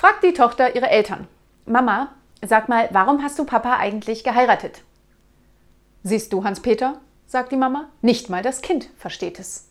fragt die Tochter ihre Eltern. Mama, sag mal, warum hast du Papa eigentlich geheiratet? Siehst du, Hans-Peter, sagt die Mama, nicht mal das Kind versteht es.